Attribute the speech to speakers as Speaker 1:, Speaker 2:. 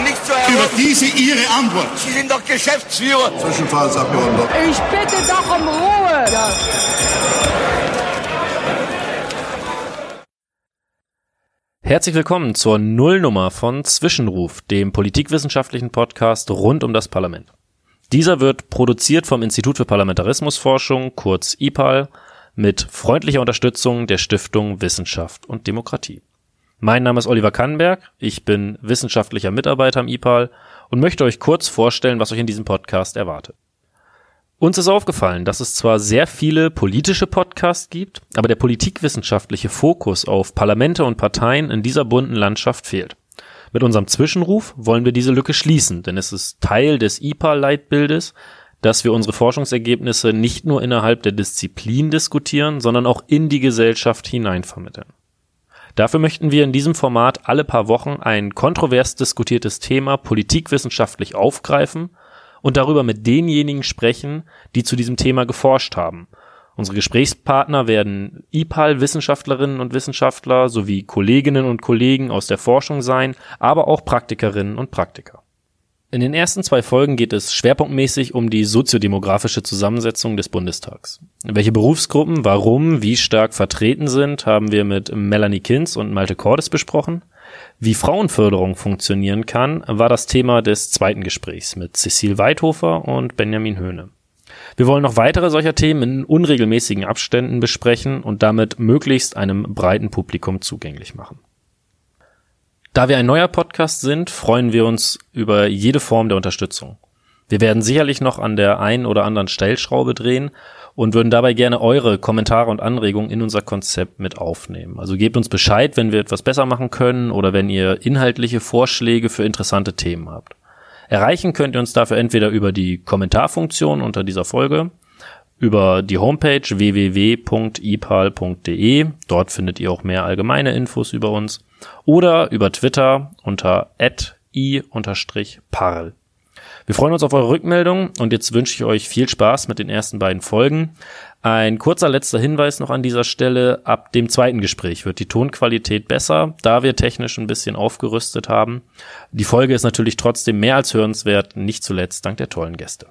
Speaker 1: Über diese Ihre Antwort.
Speaker 2: Sie sind doch Geschäftsführer.
Speaker 1: Zwischenfallsabgeordneter.
Speaker 3: Ich bitte doch um Ruhe. Ja.
Speaker 4: Herzlich willkommen zur Nullnummer von Zwischenruf, dem politikwissenschaftlichen Podcast rund um das Parlament. Dieser wird produziert vom Institut für Parlamentarismusforschung, kurz IPAL, mit freundlicher Unterstützung der Stiftung Wissenschaft und Demokratie. Mein Name ist Oliver Kannenberg, ich bin wissenschaftlicher Mitarbeiter am IPAL und möchte euch kurz vorstellen, was euch in diesem Podcast erwartet. Uns ist aufgefallen, dass es zwar sehr viele politische Podcasts gibt, aber der politikwissenschaftliche Fokus auf Parlamente und Parteien in dieser bunten Landschaft fehlt. Mit unserem Zwischenruf wollen wir diese Lücke schließen, denn es ist Teil des IPA-Leitbildes, dass wir unsere Forschungsergebnisse nicht nur innerhalb der Disziplin diskutieren, sondern auch in die Gesellschaft hinein vermitteln. Dafür möchten wir in diesem Format alle paar Wochen ein kontrovers diskutiertes Thema politikwissenschaftlich aufgreifen und darüber mit denjenigen sprechen, die zu diesem Thema geforscht haben. Unsere Gesprächspartner werden IPAL-Wissenschaftlerinnen und Wissenschaftler sowie Kolleginnen und Kollegen aus der Forschung sein, aber auch Praktikerinnen und Praktiker. In den ersten zwei Folgen geht es schwerpunktmäßig um die soziodemografische Zusammensetzung des Bundestags. Welche Berufsgruppen, warum, wie stark vertreten sind, haben wir mit Melanie Kinz und Malte Cordes besprochen. Wie Frauenförderung funktionieren kann, war das Thema des zweiten Gesprächs mit Cecil Weidhofer und Benjamin Höhne. Wir wollen noch weitere solcher Themen in unregelmäßigen Abständen besprechen und damit möglichst einem breiten Publikum zugänglich machen. Da wir ein neuer Podcast sind, freuen wir uns über jede Form der Unterstützung. Wir werden sicherlich noch an der einen oder anderen Stellschraube drehen und würden dabei gerne eure Kommentare und Anregungen in unser Konzept mit aufnehmen. Also gebt uns Bescheid, wenn wir etwas besser machen können oder wenn ihr inhaltliche Vorschläge für interessante Themen habt. Erreichen könnt ihr uns dafür entweder über die Kommentarfunktion unter dieser Folge, über die Homepage www.ipal.de, dort findet ihr auch mehr allgemeine Infos über uns, oder über Twitter unter i-parl. Wir freuen uns auf eure Rückmeldung und jetzt wünsche ich euch viel Spaß mit den ersten beiden Folgen. Ein kurzer letzter Hinweis noch an dieser Stelle. Ab dem zweiten Gespräch wird die Tonqualität besser, da wir technisch ein bisschen aufgerüstet haben. Die Folge ist natürlich trotzdem mehr als hörenswert, nicht zuletzt dank der tollen Gäste.